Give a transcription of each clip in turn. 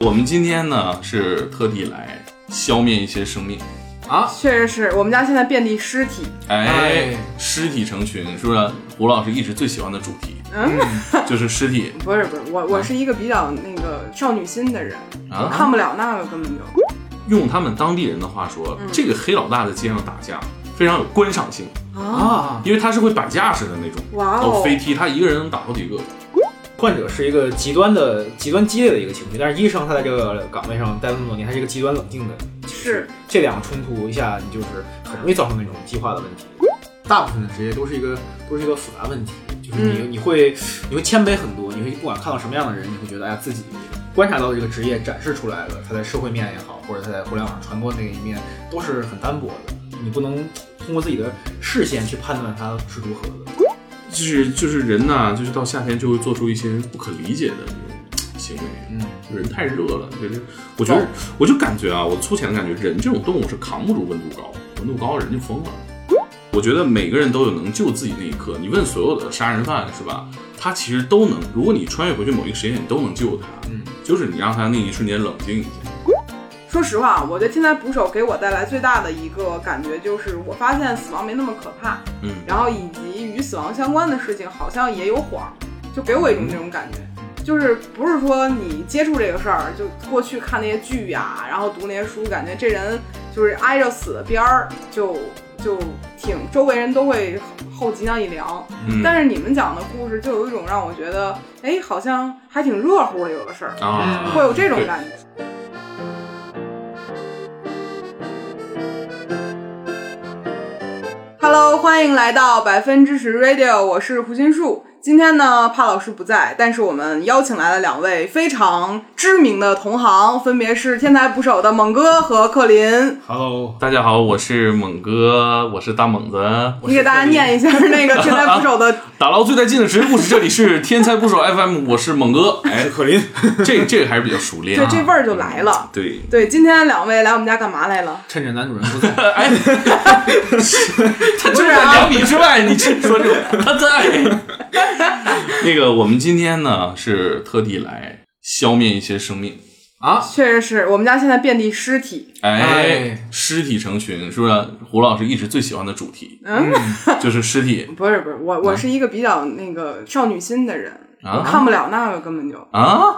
我们今天呢是特地来消灭一些生命，啊，确实是我们家现在遍地尸体。哎哎，尸体成群，是不是？胡老师一直最喜欢的主题。嗯，就是尸体。不是不是，我我是一个比较那个少女心的人，我啊。看不了那个根本就。用他们当地人的话说，这个黑老大在街上打架非常有观赏性，啊，因为他是会摆架势的那种，哇哦，都飞踢，他一个人能打好几个。患者是一个极端的、极端激烈的一个情绪，但是医生他在这个岗位上待了那么多年，他是一个极端冷静的。是这两个冲突一下，你就是很容易造成那种激化的问题。大部分的职业都是一个都是一个复杂问题，就是你、嗯你会你会谦卑很多，你会不管看到什么样的人，你会觉得哎呀自己观察到这个职业展示出来的，他在社会面也好，或者他在互联网上传播那一面都是很单薄的，你不能通过自己的视线去判断他是如何的。就是就是人呐，就是到夏天就会做出一些不可理解的这种行为。嗯，人太热了，就是我觉得，我就感觉啊，我粗浅的感觉，人这种动物是扛不住温度高，温度高人就疯了。我觉得每个人都有能救自己那一刻。你问所有的杀人犯是吧？他其实都能，如果你穿越回去某一个时间点，你都能救他。嗯，就是你让他那一瞬间冷静一下。说实话，我觉得天才捕手给我带来最大的一个感觉就是，我发现死亡没那么可怕，嗯，然后以及与死亡相关的事情好像也有谎，就给我一种这种感觉。就是不是说你接触这个事儿，就过去看那些剧呀、然后读那些书，感觉这人就是挨着死的边儿，就就挺周围人都会后脊梁一凉。嗯但是你们讲的故事就有一种让我觉得，哎，好像还挺热乎的，有的事儿啊，会有这种感觉。欢迎来到百分之十 Radio，我是胡心树。今天呢，帕老师不在，但是我们邀请来了两位非常知名的同行，分别是天才捕手的猛哥和克林。Hello，大家好，我是猛哥，我是大猛子。你给大家念一下那个天才捕手的 打捞最带劲的职业故事，这里是天才捕手 FM，我是猛哥。哎，克林，这这个还是比较熟练对啊。这味儿就来了。对，对，今天两位来我们家干嘛来了？趁着男主人不在，哎，他就在两米之外，你这说这个他在。那个，我们今天呢是特地来消灭一些生命。啊，确实是我们家现在遍地尸体。哎哎，尸体成群，是不是？胡老师一直最喜欢的主题嗯，就是尸体 不是不是，我我是一个比较那个少女心的人，我啊看不了那个根本就。啊！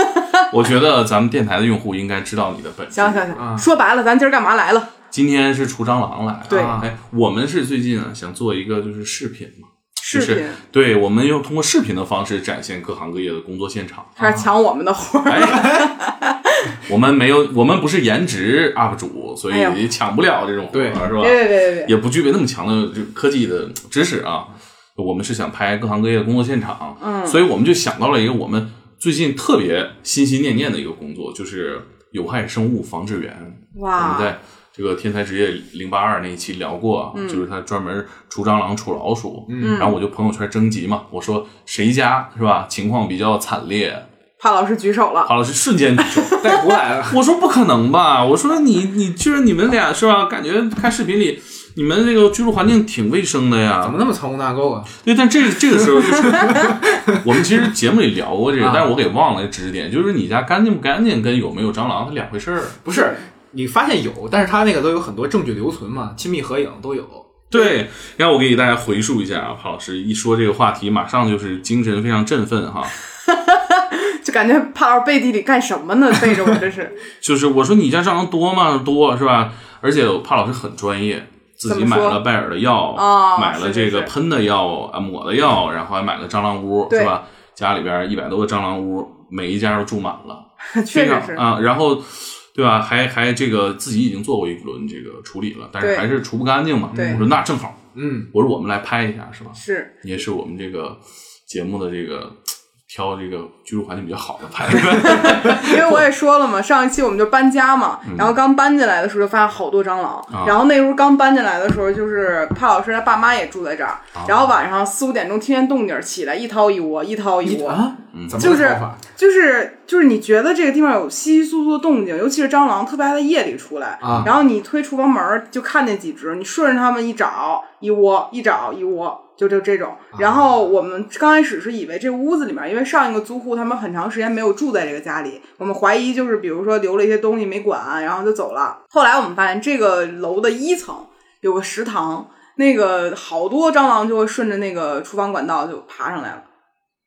我觉得咱们电台的用户应该知道你的本质。行行啊行，说白了，咱今儿干嘛来了？今天是除蟑螂来。对啊哎，我们是最近啊想做一个就是视频嘛，就是视频对，我们用通过视频的方式展现各行各业的工作现场。开始抢我们的活儿。哎，我们没有，我们不是颜值 UP 主，所以也抢不了这种活对儿，是吧？别别别别别！也不具备那么强的这科技的知识啊。我们是想拍各行各业的工作现场，嗯所以我们就想到了一个我们最近特别心心念念的一个工作，就是有害生物防治员。我们哇，在这个天才职业零八二那一期聊过啊，就是他专门除蟑螂、除老鼠。嗯然后我就朋友圈征集嘛，我说谁家是吧情况比较惨烈，帕老师举手了。潘老师瞬间举手。带过来了，我说不可能吧？我说你你就是你们俩是吧？感觉看视频里你们这个居住环境挺卫生的呀怎么。那么藏污纳垢啊？对，但这个这个时候就是 我们其实节目里聊过这个，啊但是我给忘了知识点，就是你家干净不干净跟有没有蟑螂是两回事儿。不是，你发现有，但是他那个都有很多证据留存嘛，亲密合影都有。对，然后我给大家回述一下啊，潘老师一说这个话题，马上就是精神非常振奋哈。就感觉帕老师背地里干什么呢？背着我这是。就是我说你家蟑螂多吗？多是吧？而且帕老师很专业，自己买了拜耳的药，哦买了这个喷的药啊，抹的药，然后还买了蟑螂屋，是吧？家里边一百多个蟑螂屋，每一家都住满了，非确实是。常啊，然后。对吧？还还这个自己已经做过一轮这个处理了，但是还是除不干净嘛。我说那正好，嗯，我说我们来拍一下，是吧？是，也是我们这个节目的这个挑这个居住环境比较好的拍。因为我也说了嘛，上一期我们就搬家嘛，然后刚搬进来的时候就发现好多蟑螂，然后那时候刚搬进来的时候，就是帕老师他爸妈也住在这儿，啊。然后晚上四五点钟听见动静起来一掏一窝，一掏一窝，啊，嗯怎么就是就是就是你觉得这个地方有稀稀疏疏的动静，尤其是蟑螂特别爱在夜里出来，啊。然后你推厨房门就看见几只，你顺着它们一找一窝，一找一窝，就就这种。然后我们刚开始是以为这屋子里面，因为上一个租户他们很长时间没有住在这个家里，我们怀疑就是比如说留了一些东西没管，然后就走了。后来我们发现这个楼的一层有个食堂，那个好多蟑螂就会顺着那个厨房管道就爬上来了。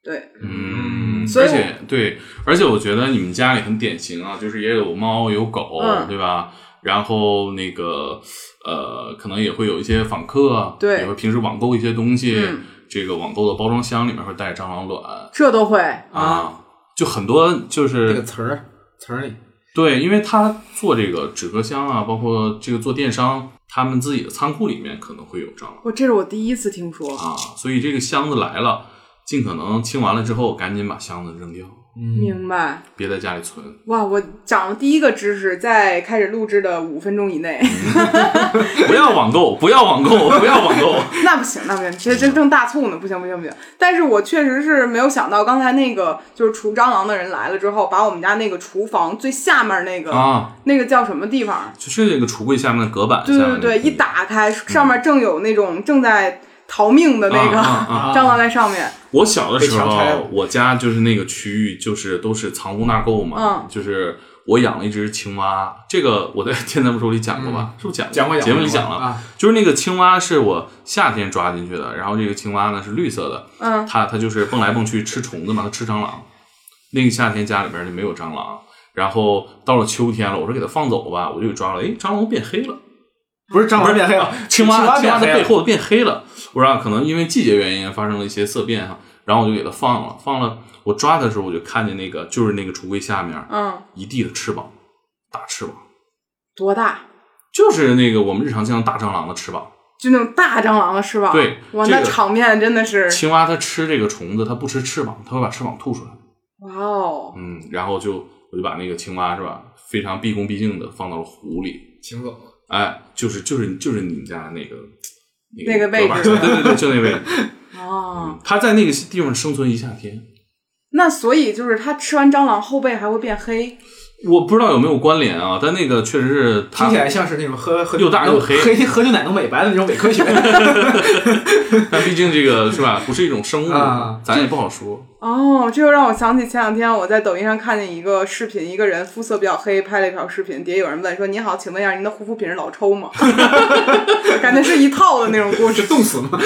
对，嗯，所以而且对，而且我觉得你们家里很典型啊，就是也有猫有狗，嗯对吧？然后那个呃，可能也会有一些访客，对也会平时网购一些东西，嗯这个网购的包装箱里面会带蟑螂卵这都会。啊，就很多就是这个词儿词儿里，对，因为他做这个纸壳箱啊，包括这个做电商，他们自己的仓库里面可能会有蟑螂我这是我第一次听说。啊，所以这个箱子来了，尽可能清完了之后，赶紧把箱子扔掉，嗯，明白别在家里存。哇！我长了第一个知识，在开始录制的五分钟以内。不要网购，不要网购，不要网购。那不行，那不行，这这正大促呢，不行不行不行。但是我确实是没有想到，刚才那个就是除蟑螂的人来了之后，把我们家那个厨房最下面那个、啊，那个叫什么地方？就是那个橱柜下面的隔板，对对对，一打开，上面正有那种正在逃命的那个、蟑螂在上面。我小的时候，我家就是那个区域，就是都是藏污纳垢嘛，嗯。就是我养了一只青蛙，这个我在《天才不手》里讲过吧？是不是讲讲过节目里讲了，啊，就是那个青蛙是我夏天抓进去的，然后这个青蛙呢是绿色的，嗯，它它就是蹦来蹦去吃虫子嘛，它吃蟑螂。那个夏天家里边就没有蟑螂，然后到了秋天了，我说给它放走吧，我就给抓了，哎，蟑螂变黑了。不是蟑螂变黑了，青蛙青蛙的背后变黑了，我说啊可能因为季节原因发生了一些色变哈，然后我就给它放了，放了，我抓的时候我就看见那个就是那个橱柜下面嗯，一地的翅膀，大翅膀，多大？就是那个我们日常见到大蟑螂的翅膀。就那种大蟑螂的翅膀。对哇，这个那场面真的是青蛙它吃这个虫子，它不吃翅膀，它会把翅膀吐出来。哇哦，嗯，然后就我就把那个青蛙是吧，非常毕恭毕敬的放到了湖里。请走。哎，就是就是就是你们家那个那个位置对对对，就那位置。哦，他在那个地方生存一夏天。那所以就是他吃完蟑螂后背还会变黑。我不知道有没有关联啊，但那个确实是听起来像是那种喝喝又大又黑喝喝牛奶能美白的那种伪科学。但毕竟这个是吧，不是一种生物，啊咱也不好说。哦，这又让我想起前两天我在抖音上看见一个视频，一个人肤色比较黑，拍了一条视频，底下有人问说：“你好，请问一下您的护肤品是老抽吗？” 感觉是一套的那种故事，冻死吗？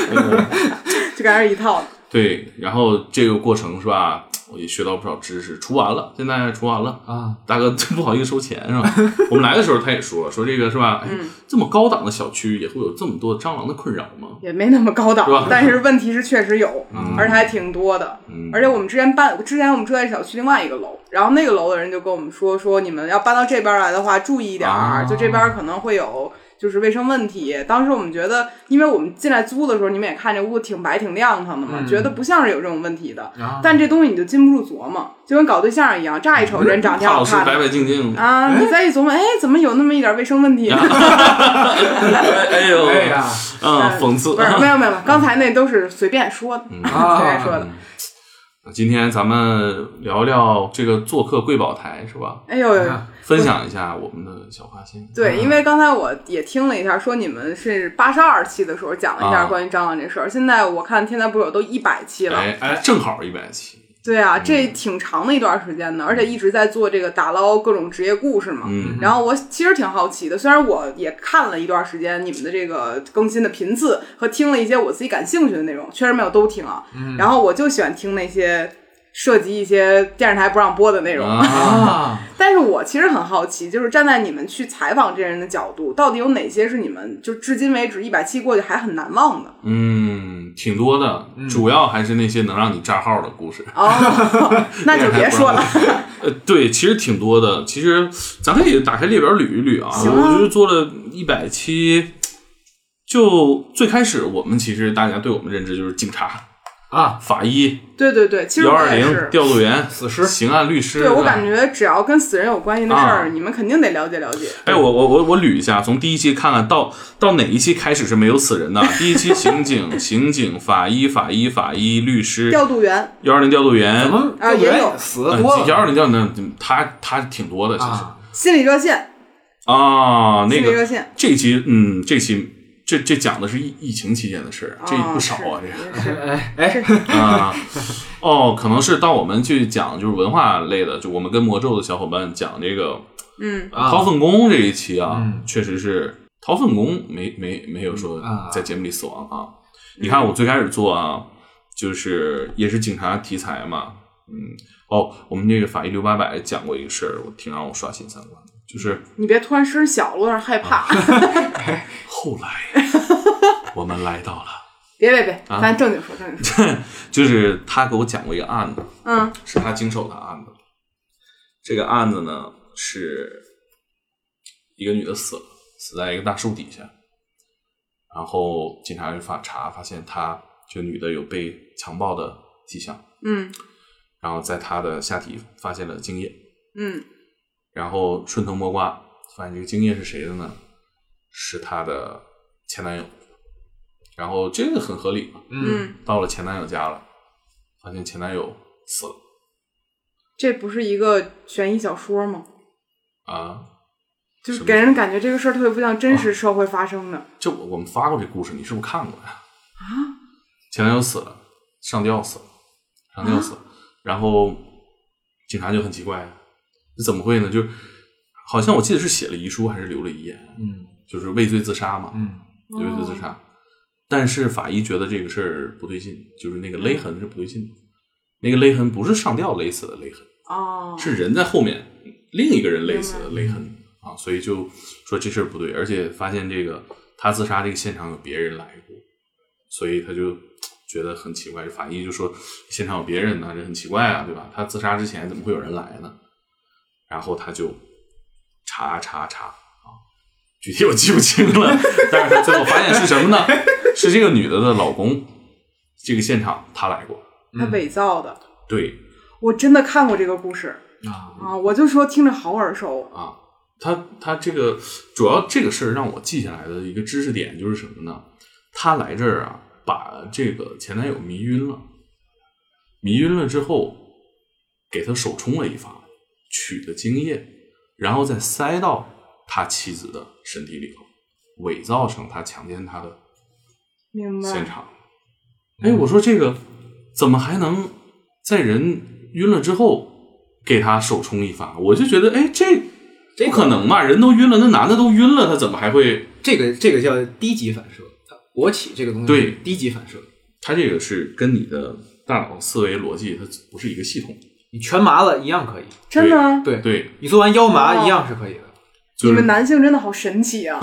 就感觉是一套的。对，然后这个过程是吧，我也学到不少知识。除完了，现在除完了，啊，大哥真不好意思收钱是吧？我们来的时候他也说了说这个是吧？哎，这么高档的小区也会有这么多蟑螂的困扰吗？也没那么高档但是问题是确实有，嗯而且还挺多的。嗯而且我们之前搬，之前我们住在小区另外一个楼，然后那个楼的人就跟我们说，说你们要搬到这边来的话，注意一点，啊就这边可能会有就是卫生问题。当时我们觉得，因为我们进来租的时候，你们也看这屋挺白挺亮堂的嘛，嗯觉得不像是有这种问题的。啊但这东西你就禁不住琢磨，就跟搞对象一样，乍一瞅人长挺怕老师白好看的。白净净的。啊，你再一琢磨，哎，怎么有那么一点卫生问题呢？哎呦，哎呀，嗯，讽刺不是，没有没有，刚才那都是随便说的，啊随便说的。今天咱们聊聊这个做客贵宝台是吧？哎呦呦呦，分享一下我们的小发现。对，因为刚才我也听了一下，说你们是八十二期的时候讲了一下啊关于蟑螂这事儿，现在我看天才捕手都一百期了。哎哎，正好一百期。对啊，这挺长的一段时间的，而且一直在做这个打捞各种职业故事嘛。嗯然后我其实挺好奇的，虽然我也看了一段时间你们的这个更新的频次和听了一些我自己感兴趣的内容，确实没有都听啊。然后我就喜欢听那些涉及一些电视台不让播的内容。啊，啊，但是我其实很好奇，就是站在你们去采访这些人的角度，到底有哪些是你们就至今为止一百期过去还很难忘的？嗯，挺多的，主要还是那些能让你炸号的故事。哦，那就别说了。呃，对，其实挺多的。其实咱可以打开列表捋一捋啊。行啊我就是做了一百期，就最开始我们其实大家对我们认知就是警察、啊，法医、对对对，其实幺二零。调度员、死尸。刑案律师。对我感觉只要跟死人有关系的事儿，啊。你们肯定得了解了解。哎，我我我我捋一下，从第一期看看到到哪一期开始是没有死人的？第一期刑警、刑警、法医、法医、法医、律师、调度员。幺二零调度员。怎，么啊也有。死的多幺二零调度员，他他挺多的，其实。啊？心理热线，啊，那个心理热线，这期嗯，这期这这讲的是疫疫情期间的事儿，这不少啊，这哎哎，啊，哦，可能是当我们去讲就是文化类的，就我们跟魔咒的小伙伴讲这个嗯。啊。掏粪工这一期啊，嗯。确实是掏粪工没没没有说啊。在节目里死亡啊。你看我最开始做啊，就是也是警察题材嘛，嗯，哦，我们那个法医刘八百讲过一个事儿，我挺让我刷新三观的，就是你别突然声小了，我有点害怕。后来我们来到了，别别别，啊。咱正经说正经说。就是他给我讲过一个案子，嗯。是他经手的案子。这个案子呢是一个女的死了，死在一个大树底下，然后警察就发查发现她这个女的有被强暴的迹象，嗯。然后在她的下体发现了精液，嗯然后顺藤摸瓜发现这个精液是谁的呢？是她的前男友，然后这个很合理嘛，嗯，嗯，到了前男友家了，发现前男友死了这不是一个悬疑小说吗？啊。就是给人感觉这个事儿特别不像真实社会发生的。就我我们发过这故事，你是不是看过呀？啊，前男友死了，上吊死了，上吊死了，然后警察就很奇怪，这怎么会呢？就好像我记得是写了遗书还是留了遗言，嗯就是畏罪自杀嘛，嗯畏罪自杀。但是法医觉得这个事儿不对劲，就是那个勒痕是不对劲的，那个勒痕不是上吊勒死的勒痕，哦，是人在后面另一个人勒死的勒痕啊，所以就说这事儿不对，而且发现这个他自杀这个现场有别人来过，所以他就觉得很奇怪。法医就说现场有别人呢，这很奇怪啊，对吧？他自杀之前怎么会有人来呢？然后他就查查查啊，具体我记不清了，但是他最后发现是什么呢？是这个女的的老公，这个现场他来过，他伪造的。对，我真的看过这个故事啊，啊，我就说听着好耳熟。啊，他他这个主要这个事儿让我记下来的一个知识点就是什么呢？他来这儿啊，把这个前男友迷晕了，迷晕了之后，给他手冲了一发，取的精液，然后再塞到他妻子的身体里头，伪造成他强奸她的明白。现场。哎，我说这个怎么还能在人晕了之后给他手冲一发？我就觉得，哎，这这不可能嘛！人都晕了，那男的都晕了，他怎么还会？这个这个叫低级反射，勃起这个东西对低级反射，他这个是跟你的大脑思维逻辑，它不是一个系统。你全麻了一样可以，真的吗？对对，你做完腰麻哦一样是可以的。就是你们男性真的好神奇啊！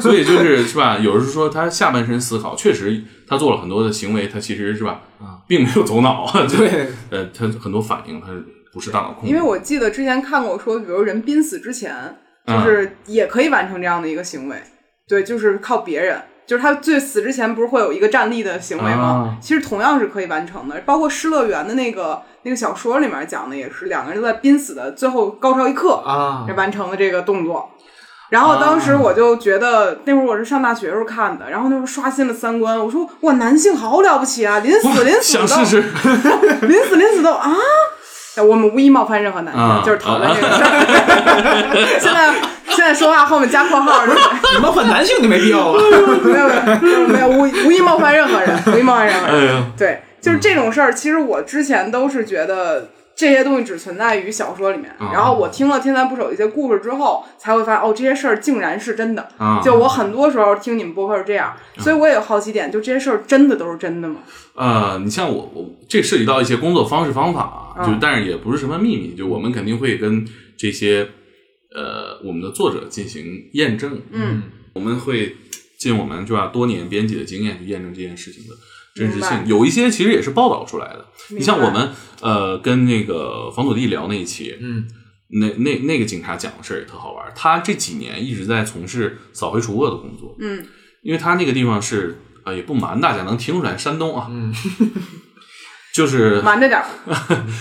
所以就是是吧？有人说他下半身思考，确实他做了很多的行为，他其实是吧啊，并没有走脑，就对，呃，他很多反应他不是大脑控制。因为我记得之前看过说，比如人濒死之前，就嗯是也可以完成这样的一个行为。对，就是靠别人，就是他最死之前不是会有一个站立的行为吗？啊其实同样是可以完成的。包括《失乐园》的那个那个小说里面讲的也是，两个人都在濒死的最后高潮一刻啊完成了这个动作。然后当时我就觉得，那会儿我是上大学时候看的，然后那会儿刷新了三观。我说哇，男性好了不起啊！临死临死都想试试，临死临死都啊！哎我们无意冒犯任何男性，啊就是讨论这个事儿。现在现在说话后面加括号，就是你冒犯男性就没必要 了。没有没有没有无无意冒犯任何人，无意冒犯任何人。哎，对，就是这种事儿，其实我之前都是觉得这些东西只存在于小说里面，啊然后我听了《天才捕手》的一些故事之后，才会发现哦，这些事儿竟然是真的。啊，就我很多时候听你们播客是这样，所以我也有好奇点，就这些事儿真的都是真的吗？呃，你像我，我这涉及到一些工作方式方法，啊就但是也不是什么秘密，就我们肯定会跟这些呃我们的作者进行验证，嗯，我们会尽我们对吧多年编辑的经验去验证这件事情的真实性。有一些其实也是报道出来的，你像我们呃跟那个房土地聊那一期，嗯，那那那个警察讲的事儿也特好玩儿，他这几年一直在从事扫黑除恶的工作，嗯，因为他那个地方是啊、呃也不瞒大家，能听出来山东啊，嗯，就是瞒着点儿。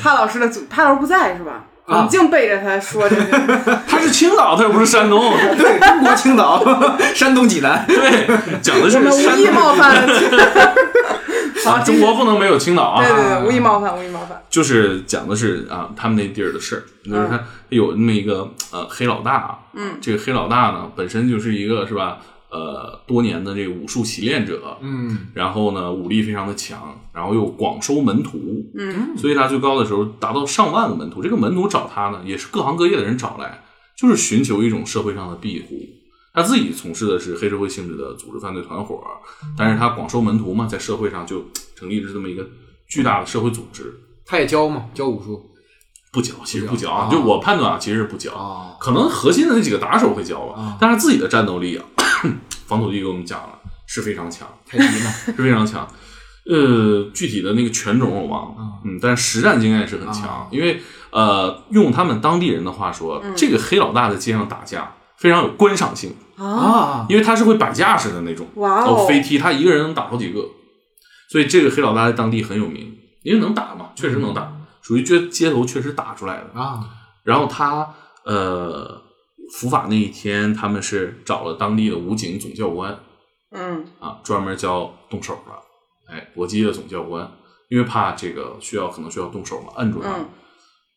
潘老师的祖，帕老师不在是吧？啊。你净背着他说这个，他是青岛，他又不是山东，对，中国青岛，山东济南。对，讲的是我们无意冒犯。啊，中国不能没有青岛啊，对对对，无意冒犯，无意冒犯。就是讲的是啊，他们那地儿的事儿，就是他有那么一个呃黑老大，嗯，这个黑老大呢本身就是一个是吧，呃多年的这个武术习练者，嗯然后呢武力非常的强，然后又广收门徒，嗯所以他最高的时候达到上万个门徒。这个门徒找他呢，也是各行各业的人找来，就是寻求一种社会上的庇护。他自己从事的是黑社会性质的组织犯罪团伙，但是他广收门徒嘛，在社会上就成立了这么一个巨大的社会组织。他也教嘛，教武术不教，其实不教啊，就我判断啊，其实是不教。啊可能核心的那几个打手会教吧啊，但是自己的战斗力啊，防土地给我们讲了是非常强，太极嘛，是非常强。呃，具体的那个拳种我忘了，嗯，但是实战经验是很强，啊因为呃，用他们当地人的话说，这个黑老大在街上打架非常有观赏性，啊，啊，因为他是会摆架势的那种，哇哦哦，飞踢，他一个人能打好几个，所以这个黑老大在当地很有名，因为能打嘛，确实能打，属于街街头确实打出来的。啊，然后他呃伏法那一天，他们是找了当地的武警总教官嗯啊，专门教动手的，哎，搏击的总教官，因为怕这个需要可能需要动手嘛，摁住他。嗯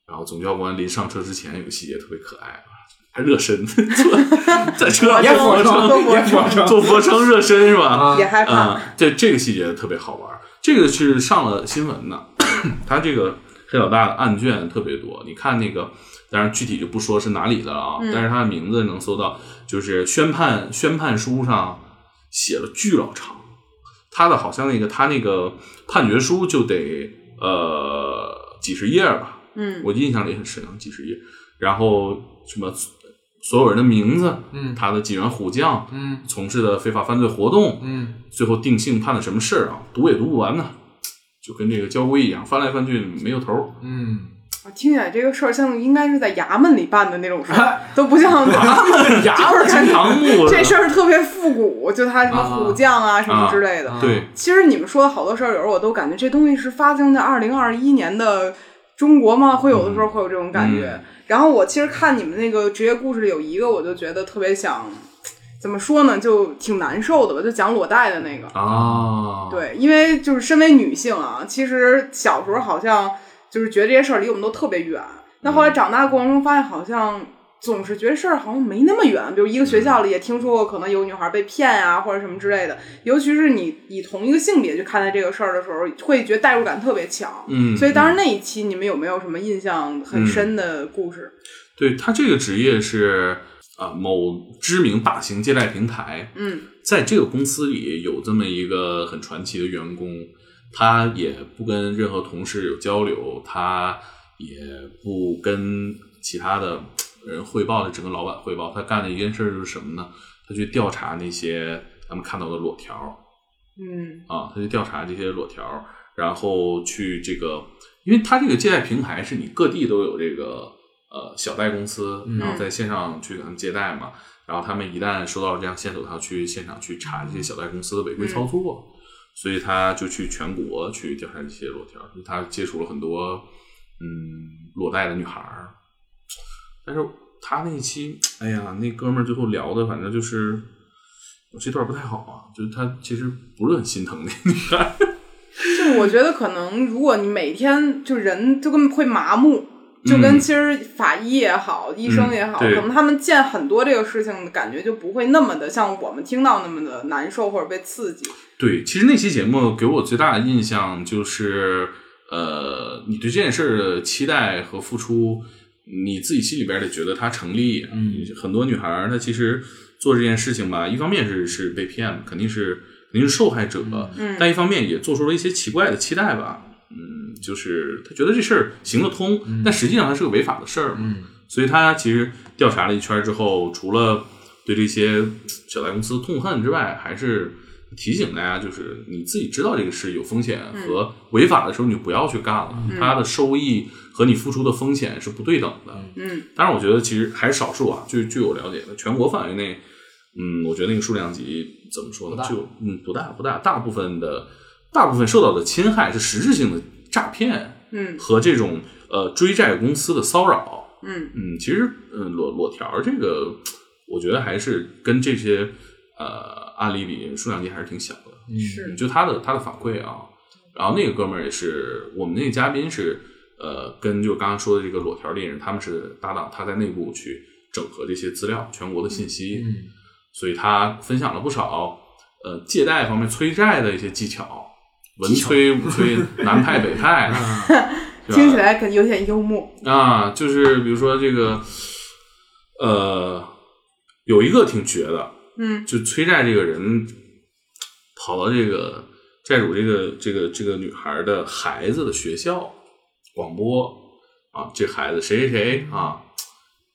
然后总教官临上车之前有个细节特别可爱啊，还热身，在车上做俯卧卧撑，做俯卧撑热身是吧？啊也害怕，啊、这这个细节特别好玩儿，这个是上了新闻的，他这个黑老大的案卷特别多。你看那个，当然具体就不说是哪里的了啊，但是他的名字能搜到，就是宣判宣判书上写了巨老长，他的好像那个他那个判决书就得呃几十页吧，嗯我印象里很深，几十页，然后什么所有人的名字，嗯他的几员虎将，嗯从事的非法犯罪活动，嗯最后定性判的什么事儿啊？读也读不完呢，就跟这个交规一样，翻来翻去没有头儿。嗯，我听起来这个事儿像应该是在衙门里办的那种事儿，都不像衙门衙门金堂木这事儿特别复古，就他什么虎将啊什么之类的。啊对，其实你们说的好多事儿，有时候我都感觉这东西是发生在二零二一年的中国吗？会有的时候会有这种感觉。嗯然后我其实看你们那个职业故事里有一个，我就觉得特别想，怎么说呢，就挺难受的吧，就讲裸贷的那个。啊，，对，因为就是身为女性啊，其实小时候好像就是觉得这些事儿离我们都特别远。那后来长大过程中发现，好像总是觉得事儿好像没那么远。比如一个学校里也听说过，可能有女孩被骗啊，或者什么之类的。尤其是你以同一个性别去看待这个事儿的时候，会觉得代入感特别强。嗯，所以当时嗯那一期你们有没有什么印象很深的故事？对他这个职业是啊、某知名大型借贷平台，嗯在这个公司里有这么一个很传奇的员工，他也不跟任何同事有交流，他也不跟其他的人汇报的整个老板汇报，他干的一件事就是什么呢？他去调查那些咱们看到的裸条嗯。啊，他去调查这些裸条，然后去这个，因为他这个借贷平台是你各地都有这个呃小贷公司，然后在线上去给他们借贷嘛，然后他们一旦收到这样线索，他要去现场去查这些小贷公司的违规操作，所以他就去全国去调查这些裸条，他接触了很多嗯裸贷的女孩儿，但是他那一期，哎呀，那哥们儿最后聊的，反正就是。这段不太好啊，就是他其实不是很心疼那女孩，就我觉得可能，如果你每天就人就跟会麻木，就跟嗯其实法医也好，医生也好，可能他们见很多这个事情的感觉就不会那么的像我们听到那么的难受或者被刺激。对，其实那期节目给我最大的印象就是，呃，你对这件事儿的期待和付出，你自己心里边得觉得它成立。嗯，很多女孩儿她其实做这件事情吧，一方面是是被骗了，肯定是肯定是受害者，嗯但一方面也做出了一些奇怪的期待吧。嗯，就是他觉得这事儿行得通，但实际上它是个违法的事儿嘛。嗯所以他其实调查了一圈之后，除了对这些小贷公司痛恨之外，还是提醒大家，就是你自己知道这个事有风险和违法的时候，你就不要去干了。它的收益和你付出的风险是不对等的。嗯当然，我觉得其实还是少数啊。据据我了解的，全国范围内，嗯，我觉得那个数量级怎么说呢？就嗯不大不大，大部分的大部分受到的侵害是实质性的诈骗嗯。和这种呃追债公司的骚扰。嗯。嗯，其实嗯裸裸条这个，我觉得还是跟这些呃案例比数量级还是挺小的。嗯。是。就他的他的反馈啊，然后那个哥们儿也是我们那个嘉宾是呃跟就刚刚说的这个裸条猎人他们是搭档，他在内部去整合这些资料，全国的信息。嗯。所以他分享了不少呃借贷方面催债的一些技巧，文催、武催、南派、北派，听起来可有点幽默。啊，就是比如说这个，呃，有一个挺绝的，嗯就催债这个人跑到这个债主这个这个这个女孩的孩子的学校广播啊，这孩子谁谁谁啊，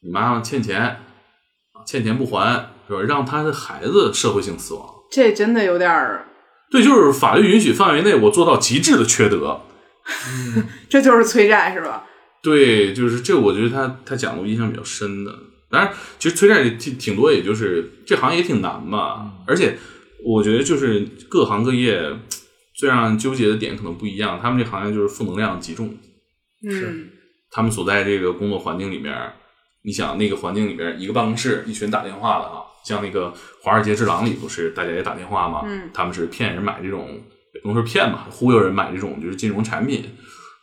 你妈妈欠钱啊，欠钱不还，是吧？让他的孩子社会性死亡。这真的有点儿，对，就是法律允许范围内，我做到极致的缺德。这就是催债是吧？对，就是这，我觉得他他讲的我印象比较深的。当然，其实催债挺挺多，也就是这行业也挺难吧。而且我觉得就是各行各业最让人纠结的点可能不一样。他们这行业就是负能量极重，嗯，他们所在这个工作环境里面，你想那个环境里面，一个办公室一群打电话的啊，像那个《华尔街之狼》里不是大家也打电话嘛？嗯他们是骗人买这种，也不能说骗吧，忽悠人买这种就是金融产品，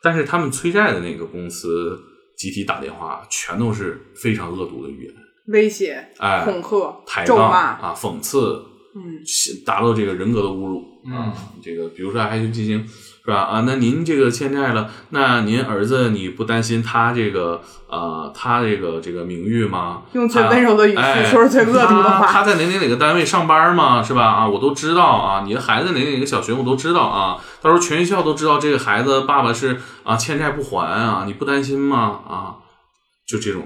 但是他们催债的那个公司集体打电话，全都是非常恶毒的语言，威胁、哎，恐吓、抬杠，啊，讽刺，嗯，达到这个人格的侮辱啊。这个比如说还去进行是吧？啊，那您这个欠债了，那您儿子你不担心他这个呃他这个这个名誉吗？用最温柔的语气哎说出最恶毒的他话。他在哪哪哪个单位上班吗？是吧？啊，我都知道啊。你的孩子哪哪哪个小学我都知道啊。到时候全学校都知道这个孩子爸爸是啊欠债不还啊，你不担心吗？啊，就这种，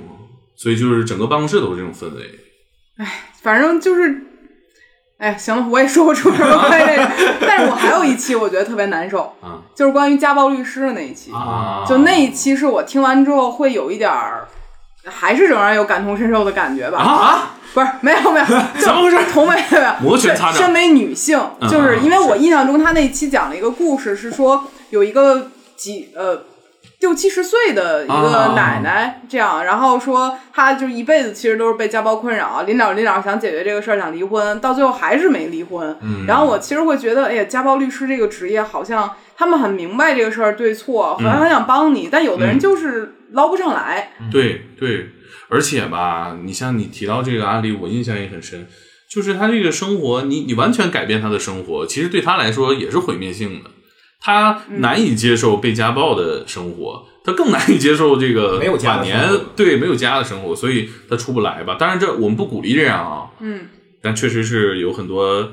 所以就是整个办公室都是这种氛围。哎反正就是，哎，行了，我也说不出什么关于这个。但是我还有一期我觉得特别难受，啊。就是关于家暴律师的那一期。啊，就那一期是我听完之后会有一点儿，还是仍然有感同身受的感觉吧。啊，不是，没有没有，怎么回事？同 没有没有，摩拳擦掌。身为女性，嗯就是因为我印象中他那一期讲了一个故事，是说有一个几呃六七十岁的一个啊奶奶这样，然后说她就一辈子其实都是被家暴困扰，临了临了想解决这个事儿，想离婚，到最后还是没离婚。嗯然后我其实会觉得，哎呀，家暴律师这个职业好像他们很明白这个事儿对错，好嗯像很想帮你，但有的人就是捞不上来。对对，而且吧，你像你提到这个案例，我印象也很深，就是他这个生活，你你完全改变他的生活，其实对他来说也是毁灭性的。他难以接受被家暴的生活，他更难以接受这个没有家晚年对没有家的生活，所以他出不来吧。当然，这我们不鼓励这样啊，嗯，但确实是有很多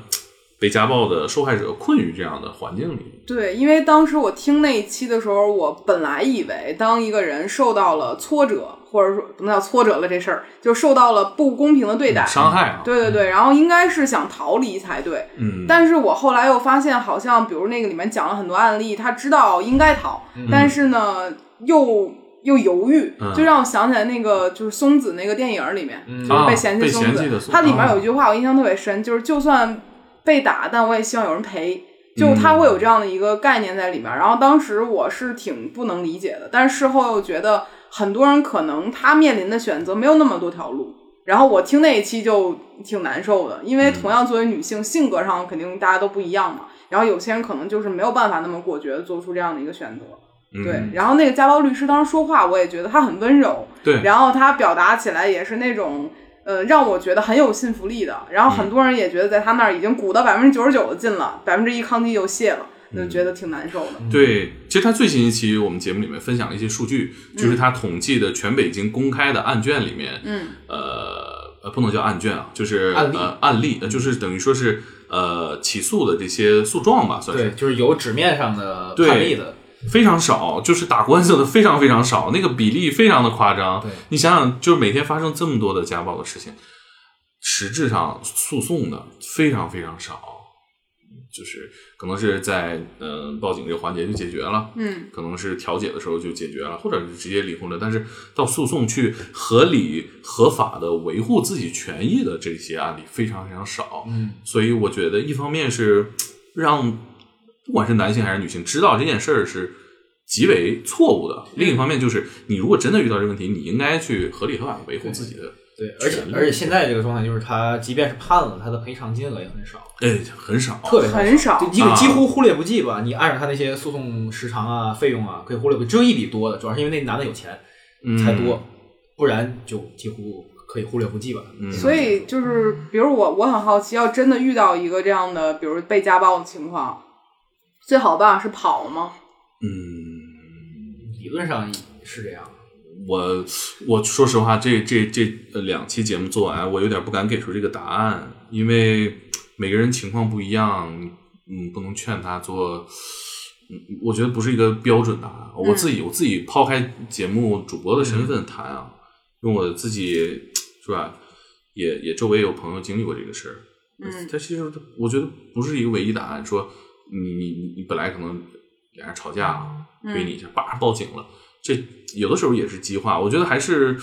被家暴的受害者困于这样的环境里。对，因为当时我听那一期的时候，我本来以为当一个人受到了挫折，或者说不能叫挫折了这事儿，就受到了不公平的对待，伤害啊，对对对，然后应该是想逃离才对。嗯，但是我后来又发现，好像比如那个里面讲了很多案例，他知道应该逃，但是呢又又犹豫，嗯就让我想起来那个就是松子那个电影里面，嗯就是啊被嫌弃被松子，它里面啊有一句话我印象特别深，就是就算被打，但我也希望有人陪。就嗯他会有这样的一个概念在里面，然后当时我是挺不能理解的，但是事后又觉得很多人可能他面临的选择没有那么多条路，然后我听那一期就挺难受的，因为同样作为女性，性格上肯定大家都不一样嘛。然后有些人可能就是没有办法那么果决的做出这样的一个选择。嗯对，然后那个家暴律师当时说话，我也觉得他很温柔，对，然后他表达起来也是那种。呃，让我觉得很有信服力的，然后很多人也觉得在他那儿已经鼓到百分之九十九的劲了，百分之一抗击就泄了，就觉得挺难受的。对，其实他最新一期我们节目里面分享了一些数据，就是他统计的全北京公开的案卷里面，嗯，呃呃，不能叫案卷啊，就是案例呃案例，呃就是等于说是呃起诉的这些诉状吧，算是。对，就是有纸面上的对判例的，非常少，就是打官司的非常非常少，那个比例非常的夸张。对你想想，就是每天发生这么多的家暴的事情，实质上诉讼的非常非常少，就是可能是在呃报警这个环节就解决了，嗯，可能是调解的时候就解决了，或者是直接离婚了。但是到诉讼去合理合法的维护自己权益的这些案例非常非常少。嗯，所以我觉得一方面是让不管是男性还是女性知道这件事儿是极为错误的，另一方面就是你如果真的遇到这个问题，你应该去合理合法的维护自己的。对，而且而且现在这个状态就是他即便是判了，他的赔偿金额也很少，哎，很少，特别很少就几乎啊几乎忽略不计吧。你按照他那些诉讼时长啊、费用啊，可以忽略不计，只有一笔多的，主要是因为那男的有钱嗯才多，不然就几乎可可以忽略不计吧。嗯所以就是，比如我，我很好奇，要真的遇到一个这样的，比如被家暴的情况，最好的办法是跑吗？嗯，理论上是这样。我我说实话，这这这呃两期节目做完，我有点不敢给出这个答案，因为每个人情况不一样，嗯，不能劝他做，嗯，我觉得不是一个标准答案。我自己我自己抛开节目主播的身份谈啊，用我自己是吧，也也周围有朋友经历过这个事儿，嗯他其实我觉得不是一个唯一答案，说你你你你本来可能俩人吵架推你一下，叭报警了，这有的时候也是激化。我觉得还是，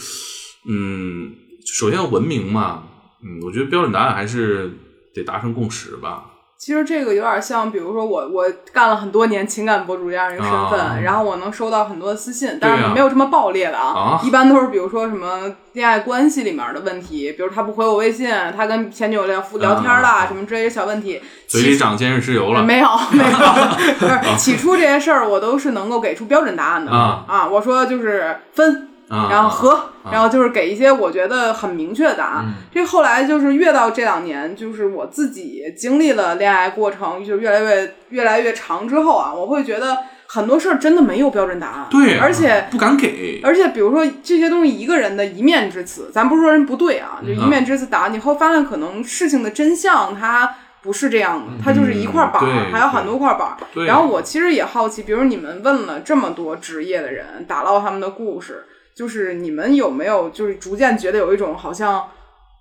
嗯，首先要文明嘛，嗯，我觉得标准答案还是得达成共识吧。其实这个有点像，比如说我我干了很多年情感博主这样一个身份，啊然后我能收到很多的私信，但是没有这么爆裂的啊一般都是比如说什么恋爱关系里面的问题，比如他不回我微信，他跟前女友聊聊天啦、啊什么之类的小问题。嘴里长监视石油了，没有 没有，不是起初这些事儿我都是能够给出标准答案的啊我说就是分，啊然后和，啊然后就是给一些我觉得很明确的答案。这后来就是越到这两年，就是我自己经历了恋爱过程，就越来越越来越长之后啊，我会觉得很多事儿真的没有标准答案。对啊，而且不敢给，而且比如说这些东西，一个人的一面之词，咱不是说人不对啊，就一面之词答，你会发现可能事情的真相它不是这样的，它就是一块板儿，还有很多块板儿。然后我其实也好奇，比如你们问了这么多职业的人，打捞他们的故事，就是你们有没有就是逐渐觉得有一种好像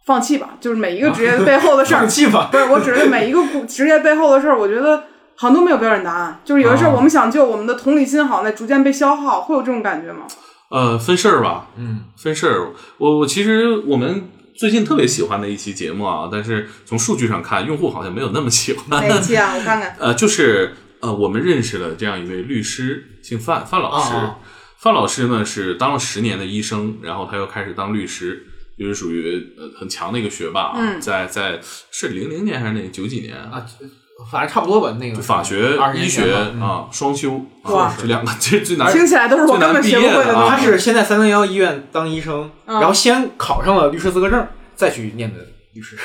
放弃吧，就是每一个职业背后的事儿 放，弃吧。不是我指的每一个 职业背后的事儿，我觉得好像都没有标准答案，就是有的事儿啊我们想救，我们的同理心好像在逐渐被消耗，会有这种感觉吗？呃，分事儿吧，嗯，分事儿。我我其实我们最近特别喜欢的一期节目啊，但是从数据上看，用户好像没有那么喜欢。哪一期啊？我看看。呃，就是呃，我们认识了这样一位律师，姓范，范老师。啊范老师呢是当了十年的医生，然后他又开始当律师，就是属于呃很强的一个学霸啊。嗯在在是零零年还是那九几年啊，反正差不多吧。那个法学20、年医学啊，双修啊，这两个这最难。听起来都是我根本学不会的。他是先在三零幺医院当医生，嗯然后先考上了律师资格证，再去念的律师。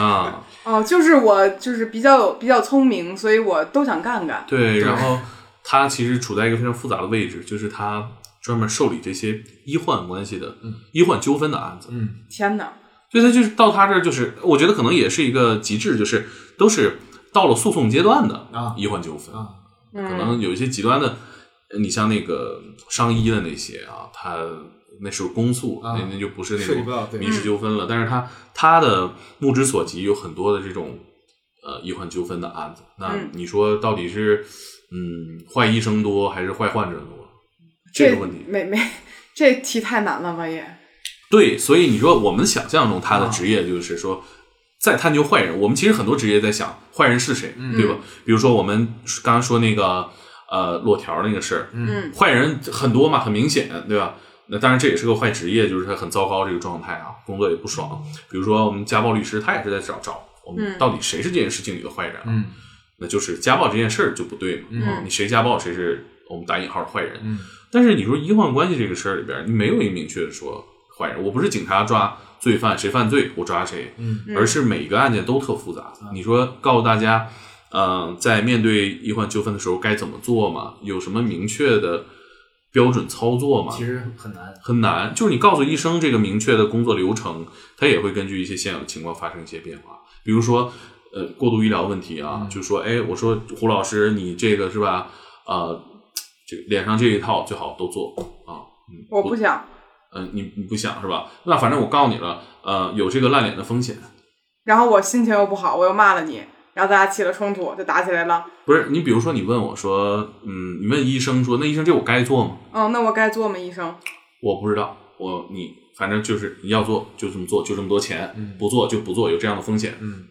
啊，哦，就是我就是比较有比较聪明，所以我都想干干。对，然后他其实处在一个非常复杂的位置，就是他专门受理这些医患关系的、医患纠纷的案子。嗯，天哪！所以他就是到他这儿，就是我觉得可能也是一个极致，就是都是到了诉讼阶段的啊医患纠纷，啊可能有一些极端的，呃你像那个伤医的那些啊，他那时候公诉，啊那那就不是那种民事纠纷了，但是他他的目之所及有很多的这种呃医患纠纷的案子，那嗯你说到底是嗯坏医生多还是坏患者多？这这个问题，没没，这题太难了吧也。对，所以你说我们想象中他的啊职业就是说，在探究坏人，我们其实很多职业在想坏人是谁，对吧？比如说我们刚刚说那个呃裸条那个事儿，嗯坏人很多嘛，很明显，对吧？那当然这也是个坏职业，就是他很糟糕这个状态啊，工作也不爽。比如说我们家暴律师，他也是在找找我们嗯到底谁是这件事情里的坏人啊？嗯那就是家暴这件事儿就不对嘛，嗯你谁家暴谁是我们打引号的坏人。嗯但是你说医患关系这个事儿里边，你没有一个明确的说坏人，我不是警察抓罪犯，谁犯罪我抓谁，嗯而是每个案件都特复杂。你说告诉大家，呃，在面对医患纠纷的时候该怎么做嘛？有什么明确的标准操作吗？其实很难。很难，就是你告诉医生这个明确的工作流程，他也会根据一些现有的情况发生一些变化。比如说，呃，过度医疗问题啊，就说，哎，我说胡老师，你这个是吧？呃，这个脸上这一套最好都做啊。嗯，我不想。嗯、你你不想是吧？那反正我告诉你了，呃，有这个烂脸的风险。然后我心情又不好，我又骂了你，然后大家起了冲突，就打起来了。不是你，比如说你问我说，嗯，你问医生说，那医生这我该做吗？嗯，那我该做吗，医生？我不知道，我你反正就是你要做就这么做，就这么多钱，不做就不做，有这样的风险。嗯，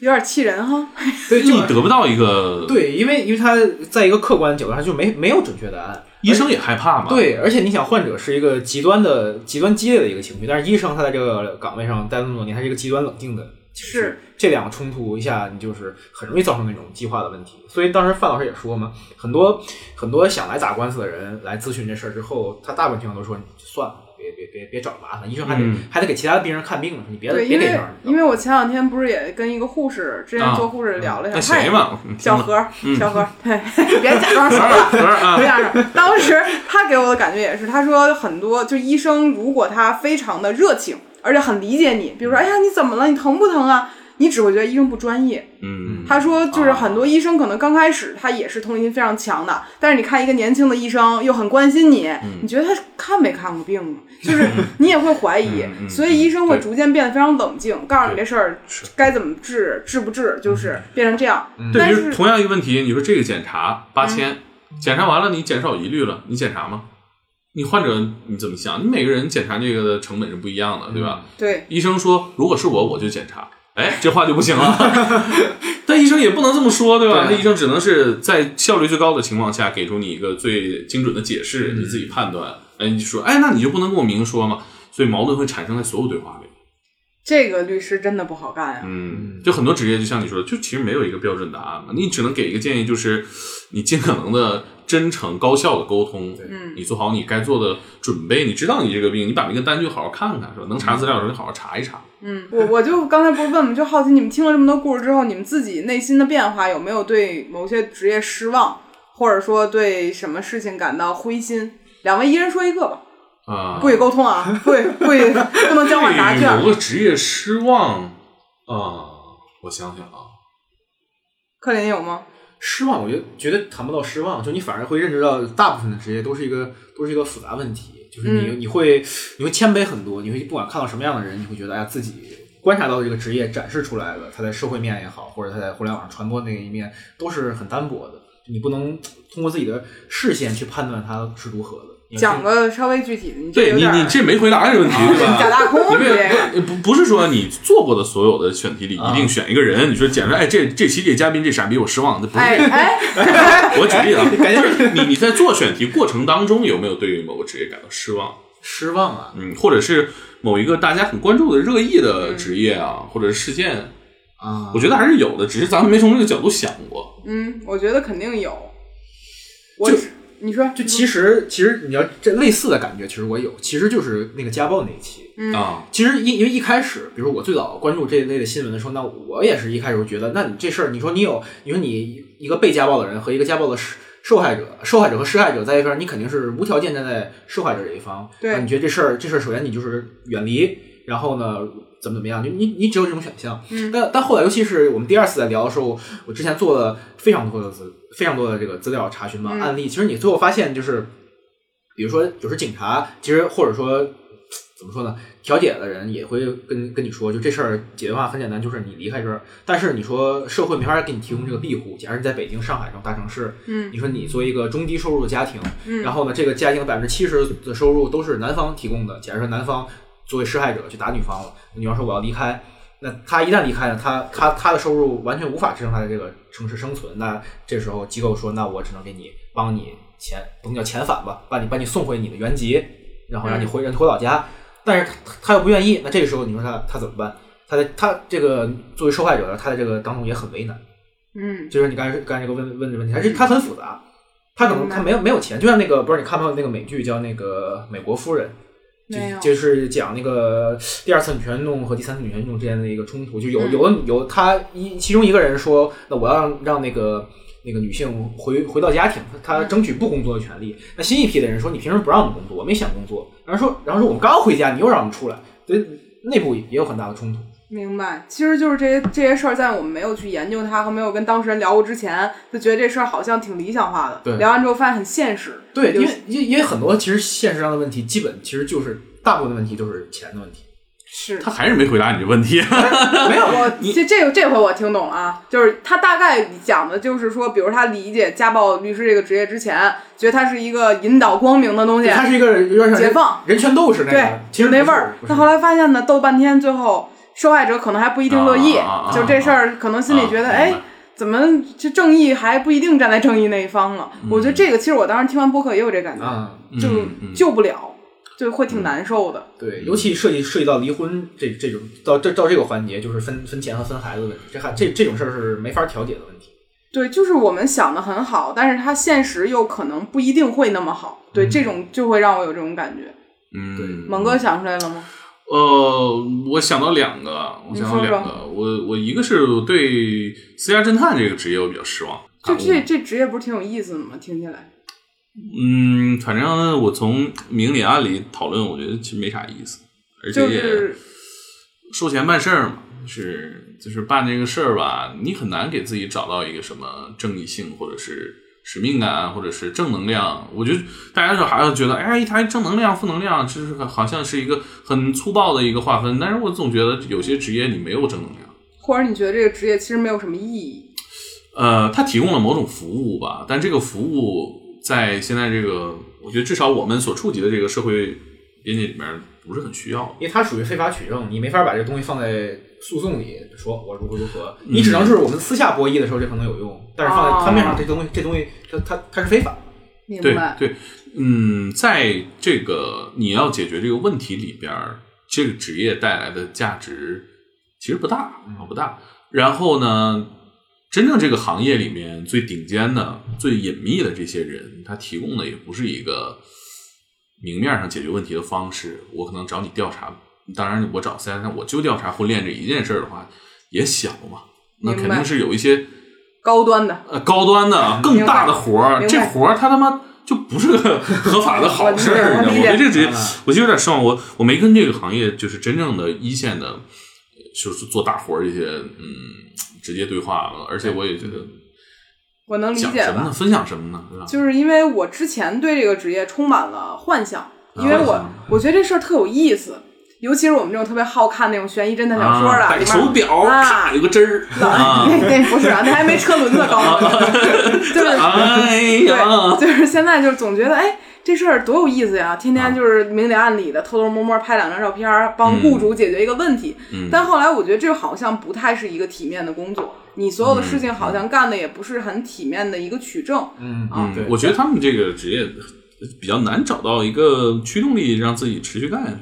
有点气人哈。对，你就得不到一个，对，因为因为他在一个客观的角度上就没没有准确答案。医生也害怕嘛。，对，而且你想，患者是一个极端的、极端激烈的一个情绪，但是医生他在这个岗位上待那么多年，他是一个极端冷静的情绪。是这两个冲突一下，你就是很容易造成那种激化的问题。所以当时范老师也说嘛，很多很多想来打官司的人来咨询这事儿之后，他大部分情况都说你就算了，别别别别找麻烦，医生还得、嗯还得给其他的病人看病呢，你别对，因为别给这样。因为我前两天不是也跟一个护士，之前做护士聊了一下，谁嘛？嗯小何，小何，对，别假装熟了。何儿啊不，这样式儿。当时他给我的感觉也是，他说很多就医生如果他非常的热情，而且很理解你，比如说，哎呀你怎么了？你疼不疼啊？你只会觉得医生不专业。嗯，他说，就是很多医生可能刚开始他也是同理心非常强的，但是你看一个年轻的医生又很关心你，你觉得他看没看过病啊？就是你也会怀疑，所以医生会逐渐变得非常冷静，告诉你这事儿该怎么治，治不治，就是变成这样。对，是同样一个问题，你说这个检查八千，检查完了你减少疑虑了，你检查吗？你患者你怎么想？你每个人检查这个的成本是不一样的，对吧？对，医生说，如果是我，我就检查。哎，这话就不行了。但医生也不能这么说，对吧？对那医生只能是在效率最高的情况下，给出你一个最精准的解释，你自己判断。哎，你就说，哎，那你就不能跟我明说吗？所以矛盾会产生在所有对话里。这个律师真的不好干呀、嗯，就很多职业，就像你说的，就其实没有一个标准答案嘛，你只能给一个建议，就是你尽可能的真诚、高效的沟通，嗯你做好你该做的准备，你知道你这个病，你把那个单据好好看看，是吧？能查资料的时候你好好查一查。嗯，我我就刚才不是问吗？就好奇你们听了这么多故事之后，你们自己内心的变化有没有对某些职业失望，或者说对什么事情感到灰心？两位一人说一个吧，啊、不许沟通啊，不许不许 不能交换答对卷某。个职业失望啊、我想想啊，克林有吗？失望，我觉得绝对谈不到失望，就你反而会认识到，大部分的职业都是一个都是一个复杂问题，就是你、嗯你会你会谦卑很多，你会不管看到什么样的人，你会觉得哎呀自己观察到的这个职业展示出来的，他在社会面也好，或者他在互联网上传播那一面，都是很单薄的，你不能通过自己的视线去判断他是如何的。讲个稍微具体的，对你你这没回答这个问题，对吧？假大空，不不不是说你做过的所有的选题里一定选一个人，你说简直哎这这期这嘉宾这傻逼我失望，这不是。哎哎，我举例啊，就是你你在做选题过程当中有没有对于某个职业感到失望？失望啊嗯，或者是某一个大家很关注的热议的职业啊，或者是事件，啊！我觉得还是有的，只是咱们没从这个角度想过。嗯，我觉得肯定有。我就你说就其实其实你要这类似的感觉，其实我有，其实就是那个家暴那一期。嗯啊，其实因因为一开始，比如我最早关注这一类的新闻的时候，那我也是一开始觉得，那你这事儿，你说你有，你说你一个被家暴的人和一个家暴的受受害者，受害者和施害者在一块儿，你肯定是无条件站在受害者这一方。对那你觉得这事儿，这事儿首先你就是远离，然后呢怎么怎么样，就你你只有这种选项。嗯但但后来，尤其是我们第二次在聊的时候，我之前做了非常多的资非常多的这个资料查询嘛、嗯案例，其实你最后发现就是，比如说有时警察，其实或者说怎么说呢，调解的人也会跟跟你说，就这事儿解决方法很简单，就是你离开这儿。但是你说社会没法给你提供这个庇护，假如你在北京、上海这种大城市，嗯你说你作为一个中低收入的家庭，嗯然后呢，这个家庭百分之七十的收入都是男方提供的。假如说男方作为施害者去打女方了，女方说我要离开，那他一旦离开呢，他他他的收入完全无法支撑他的这个城市生存。那这时候机构说，那我只能给你帮你遣，不能叫遣返吧，把你把你送回你的原籍，然后让你回让你回老家。但是他他又不愿意，那这个时候你说他他怎么办？他在他这个作为受害者，他在这个当中也很为难。嗯就是你刚才刚才这个问问的问题，还是他很复杂。他可能他没有没有钱，就像那个不知道你看没有那个美剧叫那个《美国夫人》，就就是讲那个第二次女权运动和第三次女权运动之间的一个冲突，就有嗯有的有他一其中一个人说，那我要让让那个那个女性回回到家庭，她嗯争取不工作的权利。那新一批的人说，你凭什么不让我们工作？我们也想工作。然后说，然后说我们刚回家，你又让我们出来，所以内部也有很大的冲突。明白，其实就是这些这些事儿，在我们没有去研究它和没有跟当事人聊过之前，就觉得这事儿好像挺理想化的。对聊完之后发现很现实。对，有因为因为因为很多其实现实上的问题，基本其实就是大部分的问题都是钱的问题。是他还是没回答你这问题。没有，我这这个这回我听懂了啊，就是他大概讲的就是说，比如他理解家暴律师这个职业之前，觉得他是一个引导光明的东西，他是一个有点像解放人权斗士那对个，，其实没味儿。他后来发现呢，斗半天，最后受害者可能还不一定乐意，就这事儿可能心里觉得，哎怎么这正义还不一定站在正义那一方了？我觉得这个其实我当时听完播客也有这感觉，啊，就救不了，就会挺难受的。对，尤其涉及涉及到离婚这这种到这到这个环节，就是分分钱和分孩子的问题，这还这这种事儿是没法调解的问题。对，就是我们想的很好，但是它现实又可能不一定会那么好。对，这种就会让我有这种感觉。嗯，对猛哥想出来了吗？呃，我想到两个，我想到两个，我我一个是对私家侦探这个职业我比较失望，就啊这这职业不是挺有意思的吗？听起来，嗯，反正我从明里暗里讨论，我觉得其实没啥意思，而且也就是收钱办事儿嘛，是就是办这个事儿吧，你很难给自己找到一个什么正义性，或者是使命感，或者是正能量。我觉得大家就还要觉得，哎，一谈正能量、负能量，这是好像是一个很粗暴的一个划分。但是我总觉得有些职业你没有正能量。或者你觉得这个职业其实没有什么意义？呃，它提供了某种服务吧，但这个服务在现在这个，我觉得至少我们所触及的这个社会边界里面不是很需要。因为它属于非法取证，你没法把这个东西放在诉讼里说我如何如何，你只能是我们私下博弈的时候这可能有用，但是放在摊面上这东西这东西它它它是非法。对明白？对，嗯，在这个你要解决这个问题里边，这个职业带来的价值其实不大啊，不大。然后呢，真正这个行业里面最顶尖的、最隐秘的这些人，他提供的也不是一个明面上解决问题的方式。我可能找你调查，当然我找 C S 我就调查婚恋这一件事儿的话，也小嘛，那肯定是有一些。高端的，呃高端的、更大的活儿，这活儿他他妈就不是个 合法的好事儿，我你知道吗？我对这个职业嗯，我就有点失望。我我没跟这个行业就是真正的一线的，就是做大活儿这些嗯直接对话了，而且我也觉得我能理解讲什么呢？吧？分享什么呢？对吧？就是因为我之前对这个职业充满了幻想，因为我啊我觉得这事儿特有意思，尤其是我们这种特别好看那种悬疑侦探小说的，手表，啊有个针儿 啊，那那不是啊，那还没车轮子高呢，就是哎呀，对，就是现在就总觉得哎。这事儿多有意思呀！天天就是明里暗里的偷偷摸摸拍两张照片，帮雇主解决一个问题。嗯但后来我觉得这好像不太是一个体面的工作，你所有的事情好像干的也不是很体面的一个取证。嗯啊对，我觉得他们这个职业比较难找到一个驱动力，让自己持续干下去。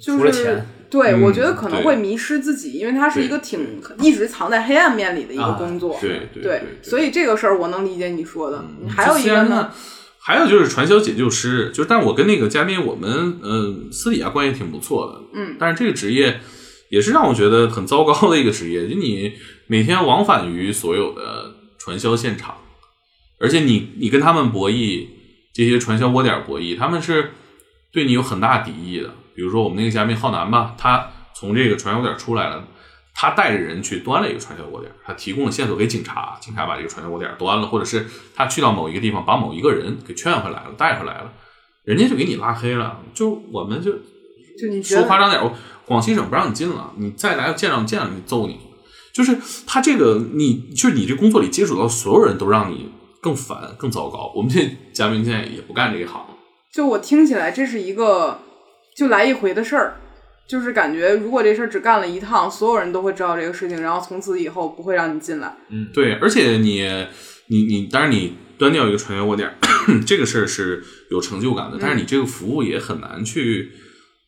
就是除了钱，对，嗯我觉得可能会迷失自己，因为它是一个挺一直藏在黑暗面里的一个啊工作。对对对对，所以这个事儿我能理解你说的。嗯还有一个呢，，还有就是传销解救师，就是但我跟那个嘉宾我们呃私底下关系挺不错的，嗯，但是这个职业也是让我觉得很糟糕的一个职业，就你每天往返于所有的传销现场，而且你你跟他们博弈，这些传销窝点博弈，他们是对你有很大敌意的。比如说我们那个嘉宾浩南吧，他从这个传销窝点出来了。他带着人去端了一个传销窝点，他提供了线索给警察，警察把这个传销窝点端了，或者是他去到某一个地方，把某一个人给劝回来了，带回来了，人家就给你拉黑了。就我们就就你说夸张点，我广西省不让你进了，你再来见着见着你揍你。就是他这个，你就是你这工作里接触到所有人都让你更烦、更糟糕。我们这嘉宾现在也不干这一行，就我听起来这是一个就来一回的事儿，就是感觉如果这事儿只干了一趟，所有人都会知道这个事情，然后从此以后不会让你进来。嗯对，而且你你你，当然你端掉一个传销窝点儿，这个事儿是有成就感的，但是你这个服务也很难去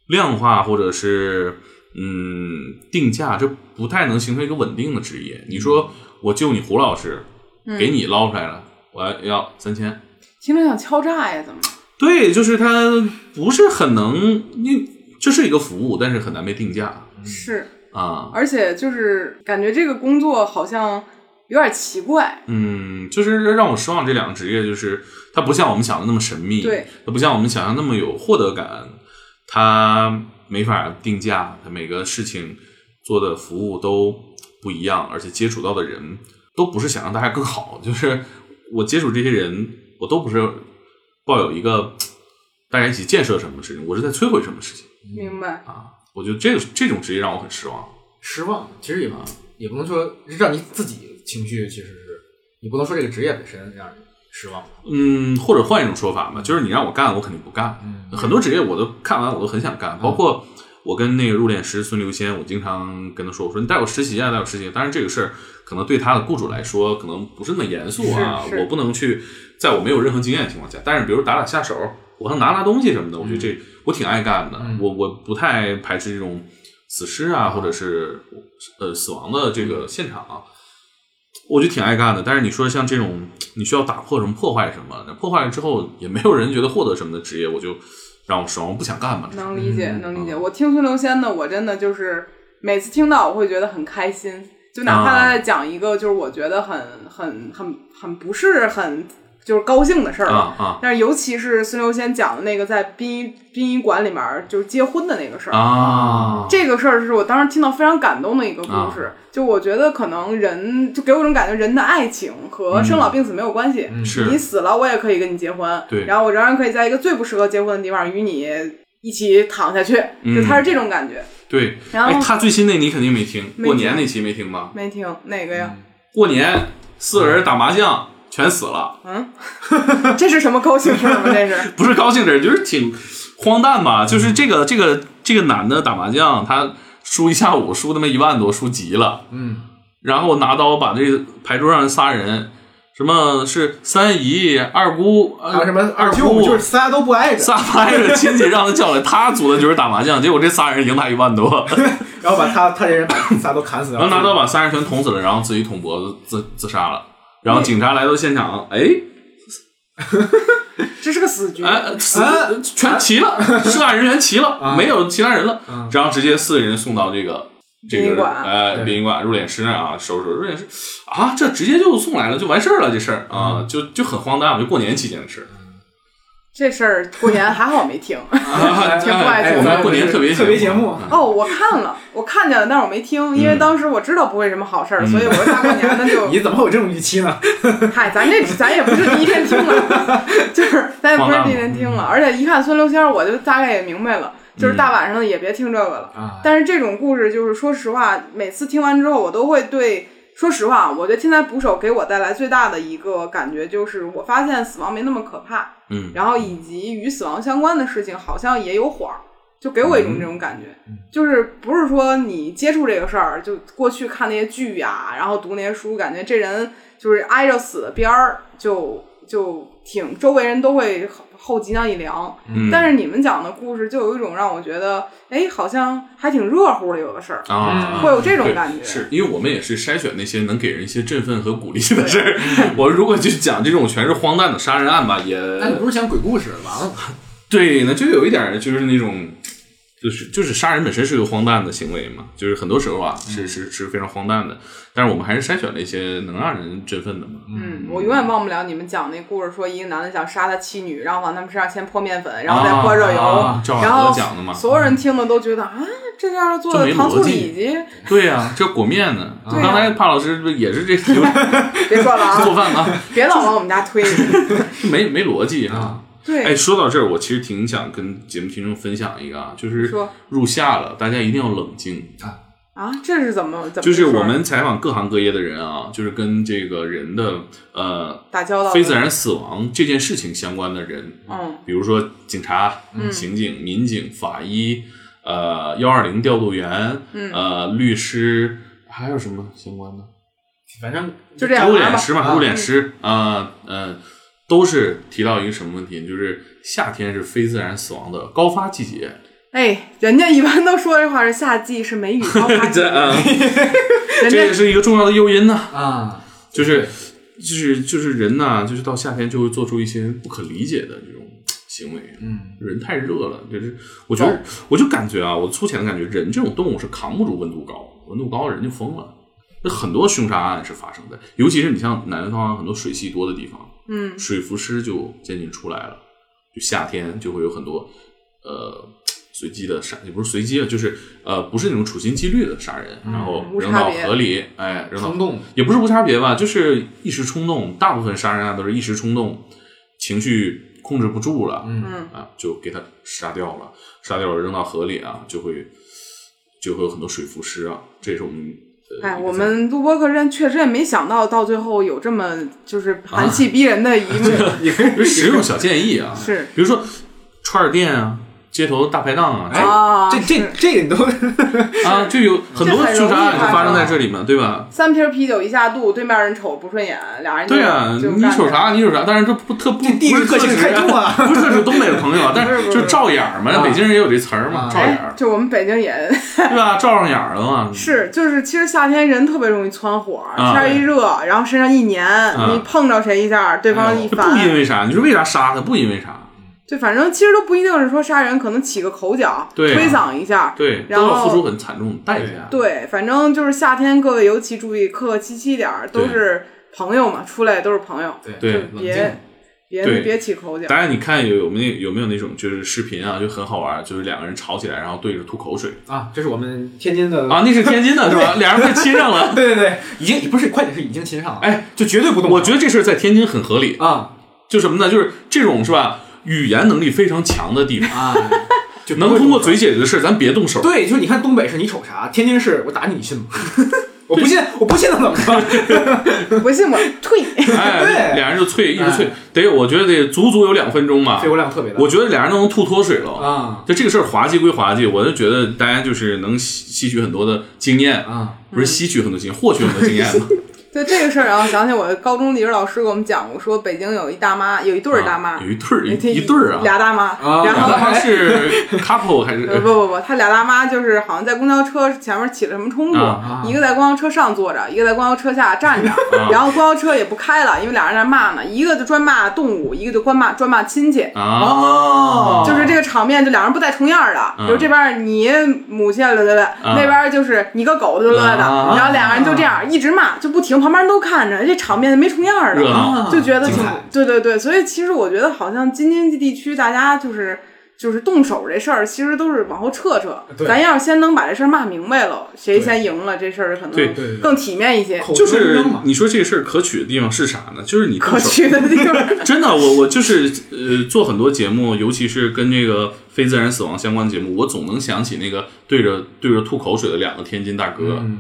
量化或者是嗯定价，这不太能形成一个稳定的职业。你说我救你胡老师，给你捞出来了，我要要三千，听着像敲诈呀，怎么？对，就是它不是很能，你这是一个服务，但是很难被定价是，啊。而且就是感觉这个工作好像有点奇怪。嗯，就是让我失望。这两个职业就是它不像我们想的那么神秘，对，它不像我们想象那么有获得感，它没法定价，它每个事情做的服务都不一样，而且接触到的人都不是想让大家更好，就是我接触这些人，我都不是抱有一个大家一起建设什么事情，我是在摧毁什么事情明白？啊。我觉得这个这种职业让我很失望。失望其实也不也不能说让你自己情绪，其实是你不能说这个职业本身让你失望。嗯，或者换一种说法嘛，就是你让我干，我肯定不干。很多职业我都看完，我都很想干，包括我跟那个入殓师孙刘先，我经常跟他说，我说你带我实习啊，带我实习。当然这个事儿可能对他的雇主来说，可能不是那么严肃啊，是是我不能去在我没有任何经验的情况下，但是比如打打下手，我还拿拿东西什么的，我觉得这我挺爱干的，我我不太排斥这种死尸啊，或者是呃死亡的这个现场啊。我就挺爱干的，但是你说像这种你需要打破什么、破坏什么，那破坏了之后也没有人觉得获得什么的职业，我就让我失望，我不想干嘛。能理解，嗯能理解。我听孙刘仙的，我真的就是每次听到，我会觉得很开心。就哪怕他在讲一个，就是我觉得很很很很不是很就是高兴的事儿啊啊但是尤其是孙刘仙讲的那个在殡仪殡仪馆里面就是结婚的那个事儿，啊！这个事儿是我当时听到非常感动的一个故事。就我觉得可能人就给我一种感觉，人的爱情和生老病死没有关系。是你死了，我也可以跟你结婚。对然后我仍然可以在一个最不适合结婚的地方与你一起躺下去。就他是这种感觉。对，然后哎，他最新那你肯定没听，没听过年那期没听吧？没听哪个呀？过年四个人打麻将全死了，嗯？这是什么高兴事儿吗？这是？不是高兴事，就是挺荒诞吧？就是这个这个这个男的打麻将，他输一下午，输他妈一万多，输急了，嗯，然后拿刀把这个牌桌上仨人，什么是三姨、二姑，呃还有什么二姑，就是仨都不挨着，仨挨着亲戚让他叫来，他组的就是打麻将，结果这仨人赢他一万多，然后把他他这人把仨都砍死了，然后拿刀把仨人全捅死了，然后自己捅脖子自自杀了。然后警察来到现场，哎。这是个死局。哎，死全齐了，涉案人员齐了，没有其他人了，然后直接四个人送到这个这个哎殡仪馆入殓师那儿啊，收拾入殓师。啊，这直接就送来了，就完事儿了，这事儿。啊，就就很荒诞，就过年期间的事儿。这事儿过年还好没听。啊挺不爱我们过年特别特别节目嗯哦，我看了，我看见了，但是我没听，因为当时我知道不会什么好事儿，所以我说大过年的就 你怎么会有这种预期呢？嗨，咱这咱也不是第一天听了，就是咱也不是第一天听了，而且一看孙刘仙儿，我就大概也明白了，就是大晚上的也别听这个了。啊但是这种故事，就是说实话，每次听完之后，我都会对，说实话，我觉得天才捕手给我带来最大的一个感觉，就是我发现死亡没那么可怕，嗯然后以及与死亡相关的事情好像也有火儿。就给我一种这种感觉，就是不是说你接触这个事儿，就过去看那些剧呀、然后读那些书，感觉这人就是挨着死的边儿，就就挺周围人都会后后脊梁一凉。嗯但是你们讲的故事就有一种让我觉得，哎，好像还挺热乎的，有的事儿。啊，会有这种感觉是因为我们也是筛选那些能给人一些振奋和鼓励的事儿。我如果就讲这种全是荒诞的杀人案吧，也那你不是讲鬼故事完了？对，那就有一点就是那种，就是就是杀人本身是个荒诞的行为嘛，就是很多时候啊是是是非常荒诞的，但是我们还是筛选了一些能让人振奋的嘛。嗯，我永远忘不了你们讲那故事，说一个男的想杀他妻女，然后往他们身上先泼面粉，然后再泼热油，然后讲的嘛，所有人听了都觉得啊，这样做的糖醋里脊，对呀、这裹面呢。对刚才帕老师不也是这流 别说了啊，做饭啊？别老往我们家推。没没逻辑啊。对，哎，说到这儿，我其实挺想跟节目听众分享一个啊，就是说。入夏了，大家一定要冷静。啊，这是怎么怎么就是我们采访各行各业的人啊，就是跟这个人的呃打交道非自然死亡这件事情相关的人，嗯。比如说警察、刑警、民警、法医，呃，幺二零调度员，嗯。呃，律师，还有什么相关的？反正就这样入。殓师嘛，入殓师啊，嗯，都是提到一个什么问题，就是夏天是非自然死亡的高发季节。哎，人家一般都说这话是夏季是梅雨高发季这，啊，这也是一个重要的诱因呢。啊，就是就是就是人呐，就是到夏天就会做出一些不可理解的这种行为。嗯，人太热了，就是我觉得我就感觉啊，我粗浅的感觉，人这种动物是扛不住温度高，温度高人就疯了。那很多凶杀案是发生的，尤其是你像南方很多水系多的地方，嗯水浮尸就渐渐出来了。就夏天就会有很多呃随机的杀，也不是随机的，就是呃不是那种处心积虑的杀人，然后扔到河里，哎，扔到冲动也不是无差别吧，就是一时冲动。大部分杀人案都是一时冲动，情绪控制不住了，嗯嗯啊，就给他杀掉了，杀掉了扔到河里啊，就会就会有很多水浮尸啊，这是我们。呃哎，我们录播课人确实也没想到，到最后有这么就是寒气逼人的一幕。在实用小建议啊，是比如说串儿店啊，街头大排档啊，这这这你都 啊，就有很多凶杀案就发发生在这里嘛，对吧？三瓶啤酒一下肚，对面人瞅不顺眼，俩人就对啊，就干起来？你瞅啥？你瞅啥？但是这不特不这地域特性太重啊 不是特指东北的朋友啊，但是就照眼儿嘛，啊北京人也有这词儿嘛，照眼儿，，就我们北京也对吧？照上眼儿了嘛。是，就是其实夏天人特别容易窜火，啊天一热，然后身上一黏，你碰着谁一下，对方一不，因为啥？你说为啥杀他？不因为啥？就反正其实都不一定是说杀人，可能起个口角，对啊推搡一下，对，都然后要付出很惨重的代价。对，反正就是夏天，各位尤其注意，客客气气点儿，都对是朋友嘛，出来都是朋友，对对冷静别别对别起口角。当然你看有有没有有没有那种就是视频啊，就很好玩，就是两个人吵起来，然后对着吐口水啊，这是我们天津的啊，那是天津的是吧？俩人快亲上了。对对对，已经不是，快点是已经亲上了，哎，就绝对不动。我觉得这事儿在天津很合理，啊就什么呢？就是这种是吧？语言能力非常强的地方，啊，就能通过嘴解决的事儿，咱别动手。对，就是你看东北是你瞅啥，天津市我打你，你信吗？我不信，我不信他怎么着？不信我退。哎，对俩人就退，一直退，得我觉得得足足有两分钟吧肺。活量特别大。我觉得俩人都能吐脱水了。啊就这个事儿滑稽归滑稽，我就觉得大家就是能吸吸取很多的经验，啊，不是吸取很多经验，获取很多经验嘛。就这个事儿，然后想起我高中历史老师给我们讲过，说北京有一大妈，有一对儿大妈，啊有一对儿一这一对儿啊，俩大妈，啊然后俩他妈是 couple 还是呃不不不，他俩大妈就是好像在公交车前面起了什么冲突，啊一个在公交车上坐着，一个在公交车下站着，然后公交车也不开了，因为俩人在那骂呢，一个就专骂动物，一个就专骂专骂亲戚。啊？哦就是这个场面，就两人不带重样的，嗯比如这边你母亲了对对，那边就是你个狗对对的，啊然后两个人就这样一直骂，就不停，旁边人都看着，这场面没重样的，就觉得挺对对对，所以其实我觉得好像京津冀地区大家就是就是动手这事儿，其实都是往后撤撤。咱要是先能把这事儿骂明白了，谁先赢了，这事儿可能对对更体面一些。就是你说这事儿可取的地方是啥呢？就是你可取的地方，真的，我我就是呃，做很多节目，尤其是跟这个非自然死亡相关的节目，我总能想起那个对着对着吐口水的两个天津大哥。嗯，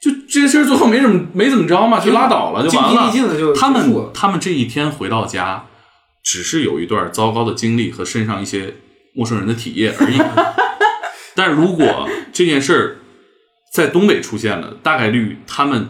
就这事儿最后没怎么没怎么着嘛，就拉倒了，就完了。他们他们这一天回到家，只是有一段糟糕的经历和身上一些陌生人的体液而已。但如果这件事儿在东北出现了，大概率他们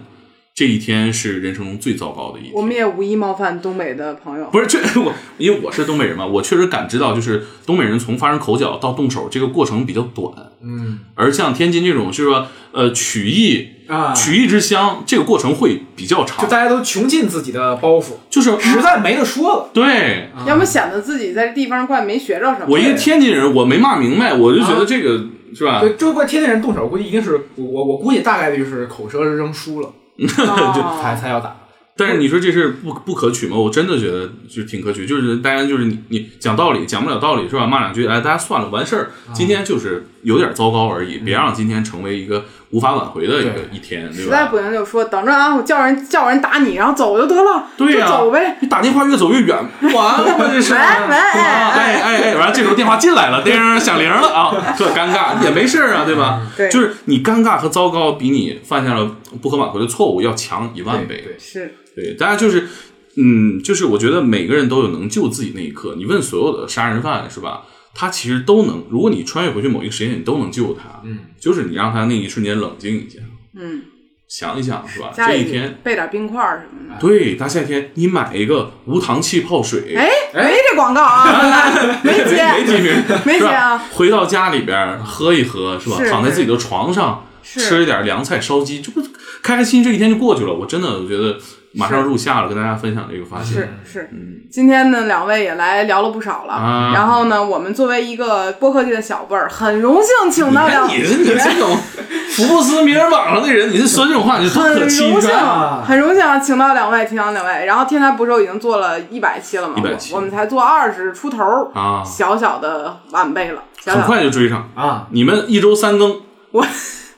这一天是人生中最糟糕的一天。我们也无意冒犯东北的朋友。不是，这我因为我是东北人嘛，我确实感知到，就是东北人从发生口角到动手这个过程比较短，嗯而像天津这种就是说，呃，曲艺啊，曲艺之乡，这个过程会比较长就，大家都穷尽自己的包袱，就是实在没得说了。对要么显得自己在这地方怪没学着什么。我一个天津人，我没骂明白，我就觉得这个、是吧？对，这块天津人动手，估计一定是我我我估计大概率是口舌之争输了 哦才才要打。但是你说这事不不可取吗？我真的觉得就挺可取，就是大家就是你你讲道理讲不了道理是吧？骂两句，哎，大家算了，完事儿。今天就是有点糟糕而已，别让今天成为一个无法挽回的一个一天，对实在？不行就说等着啊，我叫人叫人打你，然后走就得了，对呀、就走呗。你打电话越走越远，完了吗？这是。喂喂，哎哎哎哎，完了，这时候电话进来了，叮响铃了啊，特尴尬，也没事儿啊，对吧？对就是你尴尬和糟糕，比你犯下了不可挽回的错误要强一万倍。对，是对，大家就是，嗯，就是我觉得每个人都有能救自己那一刻。你问所有的杀人犯是吧？他其实都能，如果你穿越回去某一个时间点，你都能救他。嗯，就是你让他那一瞬间冷静一下，嗯，想一想是吧？这一天，备点冰块什么的。对，大夏天你买一个无糖气泡水，哎，没这广告啊，没 没接，记名，是吧没接啊回到家里边喝一喝是吧？躺在自己的床上吃一点凉菜烧鸡，这不开开心心这一天就过去了。我真的我觉得马上入夏了，跟大家分享这个发现。是是，今天呢，两位也来聊了不少了。啊。然后呢，我们作为一个播客界的小辈儿，很荣幸请到两你看你是你这种 福布斯名人榜上的人，你是说这种话，你多很可气荣幸很荣幸啊，请到两位，请到两位。然后天才捕手已经做了一百期了嘛，100期。我我们才做二十出头，啊。小小的晚辈了，小很快就追上。啊，你们一周三更，我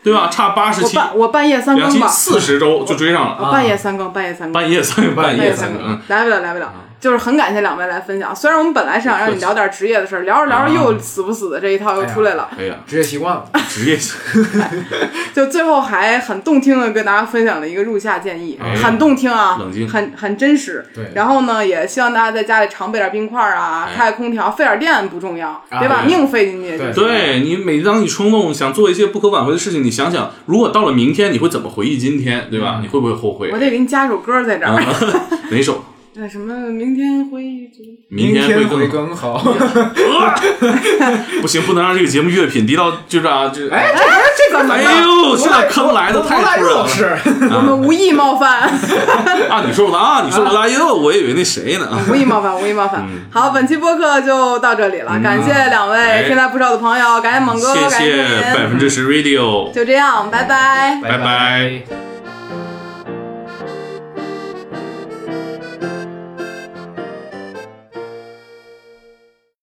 对吧？差八十我期，半我半夜三两更吧，期四十周就追上我了。半夜三更，半夜三更，半夜三更，半半夜三更，夜三更嗯，，来不了，来不了。就是很感谢两位来分享，虽然我们本来是想让你聊点职业的事儿，聊着聊着又死不死的这一套又出来了，哎呀，职业习惯了。职业习惯 就最后还很动听的跟大家分享了一个入夏建议，哎很动听啊，冷静很很真实。对然后呢，也希望大家在家里常备点冰块啊，哎开开空调，费点电不重要，啊别把命费进去对。对你，每当你冲动想做一些不可挽回的事情，你想想，如果到了明天，你会怎么回忆今天，对吧？你会不会后悔我？得给你加首歌在这儿，啊 哪首？那什么，明天会明天会更更好。不行，不能让这个节目乐品低到就这样就哎，这怎么哎了？呦，这俩坑来的太突然了是，我们无意冒犯，啊！你说我的啊，你说我的哎呦，我以为那谁呢？无意冒犯，无意冒犯。嗯好，本期播客就到这里了，感谢两位哎天才不少的朋友，感谢猛哥，谢感谢谢百，分之十 Radio，就这样，拜拜。拜拜拜